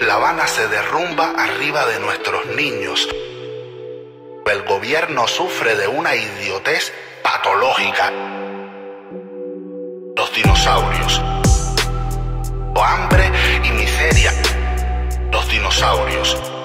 La Habana se derrumba arriba de nuestros niños. El gobierno sufre de una idiotez patológica. Los dinosaurios. Hambre y miseria. Los dinosaurios.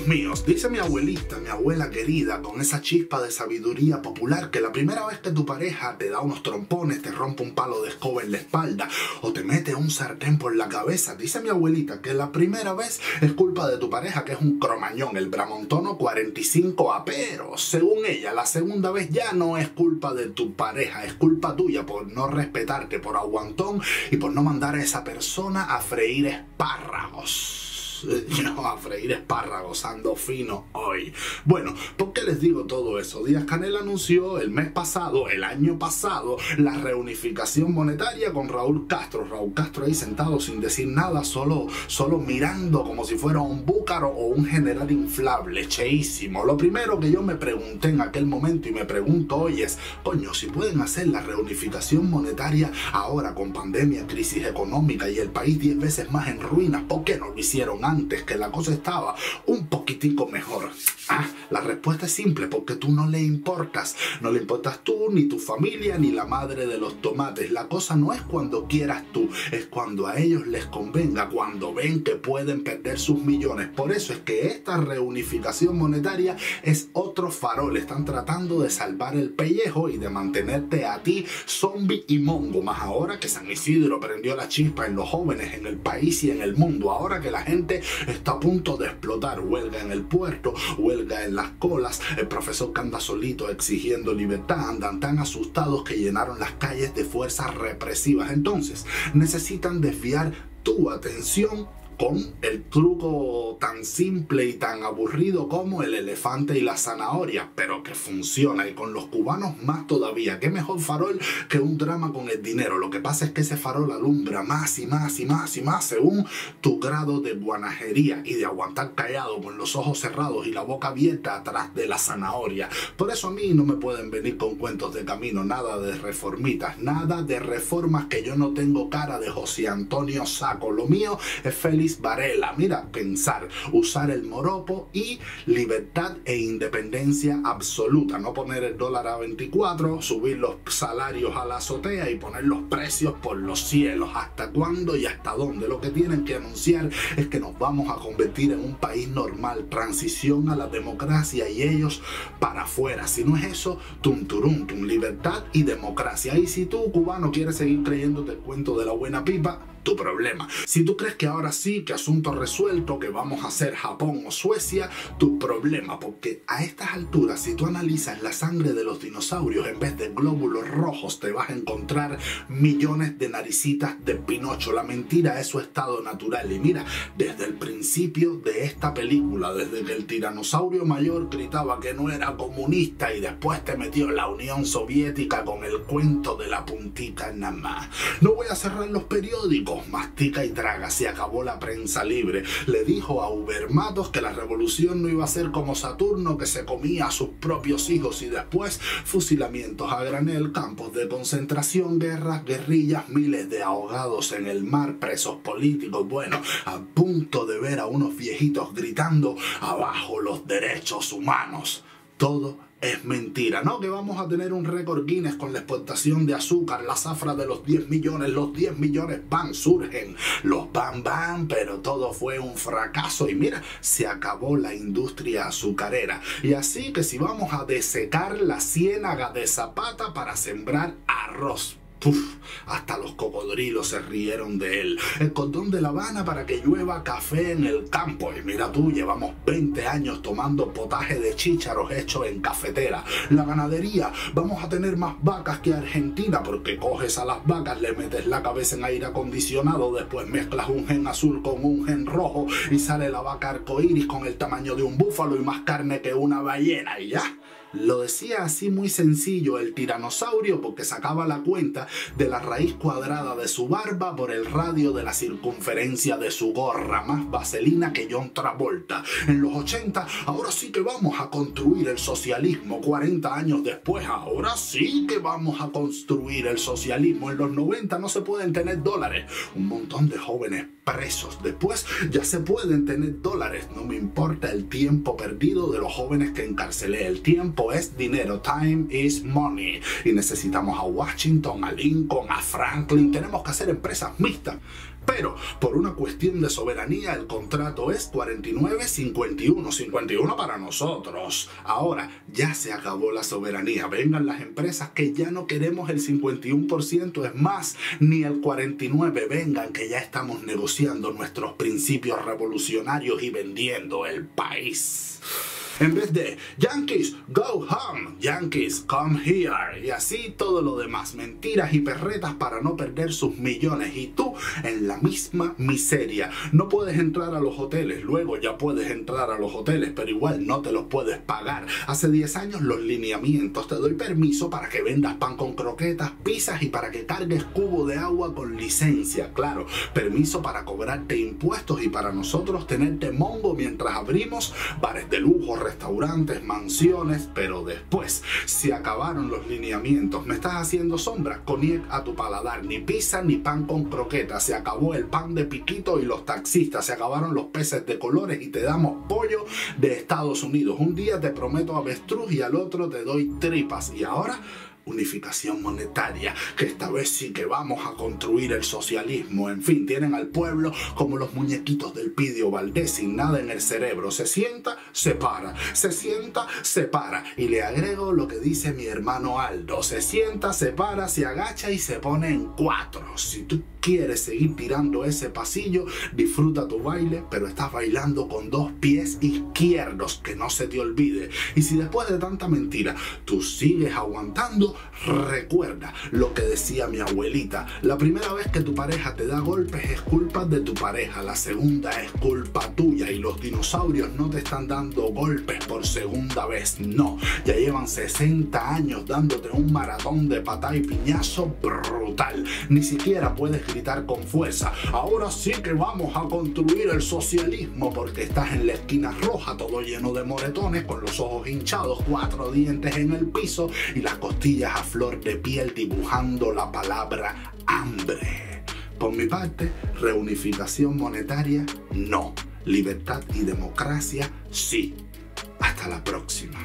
Amigos míos, dice mi abuelita, mi abuela querida, con esa chispa de sabiduría popular, que la primera vez que tu pareja te da unos trompones, te rompe un palo de escoba en la espalda o te mete un sartén por la cabeza, dice mi abuelita que la primera vez es culpa de tu pareja, que es un cromañón, el Bramontono 45A, pero según ella, la segunda vez ya no es culpa de tu pareja, es culpa tuya por no respetarte, por aguantón y por no mandar a esa persona a freír espárragos. no, a freír espárragos, ando fino hoy. Bueno, ¿por qué les digo todo eso? Díaz Canel anunció el mes pasado, el año pasado, la reunificación monetaria con Raúl Castro. Raúl Castro ahí sentado sin decir nada, solo, solo mirando como si fuera un búcaro o un general inflable, cheísimo. Lo primero que yo me pregunté en aquel momento y me pregunto hoy es, coño, si pueden hacer la reunificación monetaria ahora con pandemia, crisis económica y el país 10 veces más en ruinas, ¿por qué no lo hicieron antes que la cosa estaba un poquitico mejor? Ah, la respuesta es simple, porque tú no le importas. No le importas tú, ni tu familia, ni la madre de los tomates. La cosa no es cuando quieras tú, es cuando a ellos les convenga, cuando ven que pueden perder sus millones. Por eso es que esta reunificación monetaria es otro farol. Están tratando de salvar el pellejo y de mantenerte a ti zombie y mongo. Más ahora que San Isidro prendió la chispa en los jóvenes, en el país y en el mundo. Ahora que la gente está a punto de explotar. Huelga en el puerto, huelga en las colas. El profesor anda solito exigiendo libertad. Andan tan asustados que llenaron las calles de fuerzas represivas. Entonces, necesitan desviar tu atención con el truco tan simple y tan aburrido como el elefante y la zanahoria, pero que funciona y con los cubanos más todavía. ¿Qué mejor farol que un drama con el dinero? Lo que pasa es que ese farol alumbra más y más y más y más según tu grado de guanajería y de aguantar callado con los ojos cerrados y la boca abierta atrás de la zanahoria. Por eso a mí no me pueden venir con cuentos de camino, nada de reformitas, nada de reformas que yo no tengo cara de José Antonio Saco. Lo mío es feliz Varela. Mira, pensar, usar el moropo y libertad e independencia absoluta. No poner el dólar a 24, subir los salarios a la azotea y poner los precios por los cielos. ¿Hasta cuándo y hasta dónde? Lo que tienen que anunciar es que nos vamos a convertir en un país normal, transición a la democracia y ellos para afuera. Si no es eso, tum turum, tum, libertad y democracia. Y si tú, cubano, quieres seguir creyéndote el cuento de la buena pipa, tu problema. Si tú crees que ahora sí, que asunto resuelto, que vamos a hacer Japón o Suecia, tu problema, porque a estas alturas, si tú analizas la sangre de los dinosaurios, en vez de glóbulos rojos, te vas a encontrar millones de naricitas de Pinocho. La mentira es su estado natural. Y mira, desde el principio de esta película, desde que el tiranosaurio mayor gritaba que no era comunista y después te metió la Unión Soviética con el cuento de la puntita nada más. No voy a cerrar los periódicos mastica y traga, se acabó la prensa libre. Le dijo a Ubermatos que la revolución no iba a ser como Saturno que se comía a sus propios hijos y después fusilamientos a granel, campos de concentración, guerras, guerrillas, miles de ahogados en el mar, presos políticos, bueno, a punto de ver a unos viejitos gritando abajo los derechos humanos. Todo es mentira, ¿no? Que vamos a tener un récord Guinness con la exportación de azúcar, la zafra de los 10 millones, los 10 millones van, surgen, los van, van, pero todo fue un fracaso y mira, se acabó la industria azucarera. Y así que si vamos a desecar la ciénaga de Zapata para sembrar arroz, hasta los cocodrilos se rieron de él. El cordón de La Habana para que llueva café en el campo. Y mira tú, llevamos 20 años tomando potaje de chícharos hecho en cafetera. La ganadería, vamos a tener más vacas que Argentina porque coges a las vacas, le metes la cabeza en aire acondicionado, después mezclas un gen azul con un gen rojo y sale la vaca arcoíris con el tamaño de un búfalo y más carne que una ballena y ya Lo decía así muy sencillo el tiranosaurio porque sacaba la cuenta de la raíz cuadrada de su barba por el radio de la circunferencia de su gorra, más vaselina que John Travolta. En los 80, ahora sí que vamos a construir el socialismo. 40 años después, ahora sí que vamos a construir el socialismo. En los 90 no se pueden tener dólares. Un montón de jóvenes presos. Después ya se pueden tener dólares. No me importa el tiempo perdido de los jóvenes que encarcelé. El tiempo es dinero. Time is money. Y necesitamos a Washington, a Lincoln, a Franklin. Tenemos que hacer empresas mixtas. Pero por una cuestión de soberanía el contrato es 49-51, 51 para nosotros. Ahora ya se acabó la soberanía. Vengan las empresas que ya no queremos el 51%, es más, ni el 49. Vengan que ya estamos negociando nuestros principios revolucionarios y vendiendo el país en vez de Yankees, go home, Yankees, come here, y así todo lo demás, mentiras y perretas para no perder sus millones, y tú en la misma miseria. No puedes entrar a los hoteles, luego ya puedes entrar a los hoteles, pero igual no te los puedes pagar. Hace 10 años los lineamientos, te doy permiso para que vendas pan con croquetas, pizzas y para que cargues cubo de agua con licencia, claro, permiso para cobrarte impuestos y para nosotros tenerte mongo mientras abrimos bares de lujo, restaurantes, mansiones, pero después se acabaron los lineamientos. Me estás haciendo sombra, coniec a tu paladar, ni pizza ni pan con croquetas. Se acabó el pan de piquito y los taxistas, se acabaron los peces de colores y te damos pollo de Estados Unidos. Un día te prometo avestruz y al otro te doy tripas. Y ahora unificación monetaria, que esta vez sí que vamos a construir el socialismo. En fin, tienen al pueblo como los muñequitos del Pidio Valdés sin nada en el cerebro. Se sienta, se para. Se sienta, se para. Y le agrego lo que dice mi hermano Aldo. Se sienta, se para, se agacha y se pone en cuatro. Si tú quieres seguir tirando ese pasillo, disfruta tu baile, pero estás bailando con dos pies izquierdos, que no se te olvide. Y si después de tanta mentira tú sigues aguantando, recuerda lo que decía mi abuelita. La primera vez que tu pareja te da golpes es culpa de tu pareja, la segunda es culpa tuya y los dinosaurios no te están dando golpes por segunda vez, no. Ya llevan 60 años dándote un maratón de patá y piñazo brutal. Ni siquiera puedes gritar con fuerza. Ahora sí que vamos a construir el socialismo porque estás en la esquina roja, todo lleno de moretones, con los ojos hinchados, cuatro dientes en el piso y las costillas a flor de piel dibujando la palabra hambre. Por mi parte, reunificación monetaria, no. Libertad y democracia, sí. Hasta la próxima.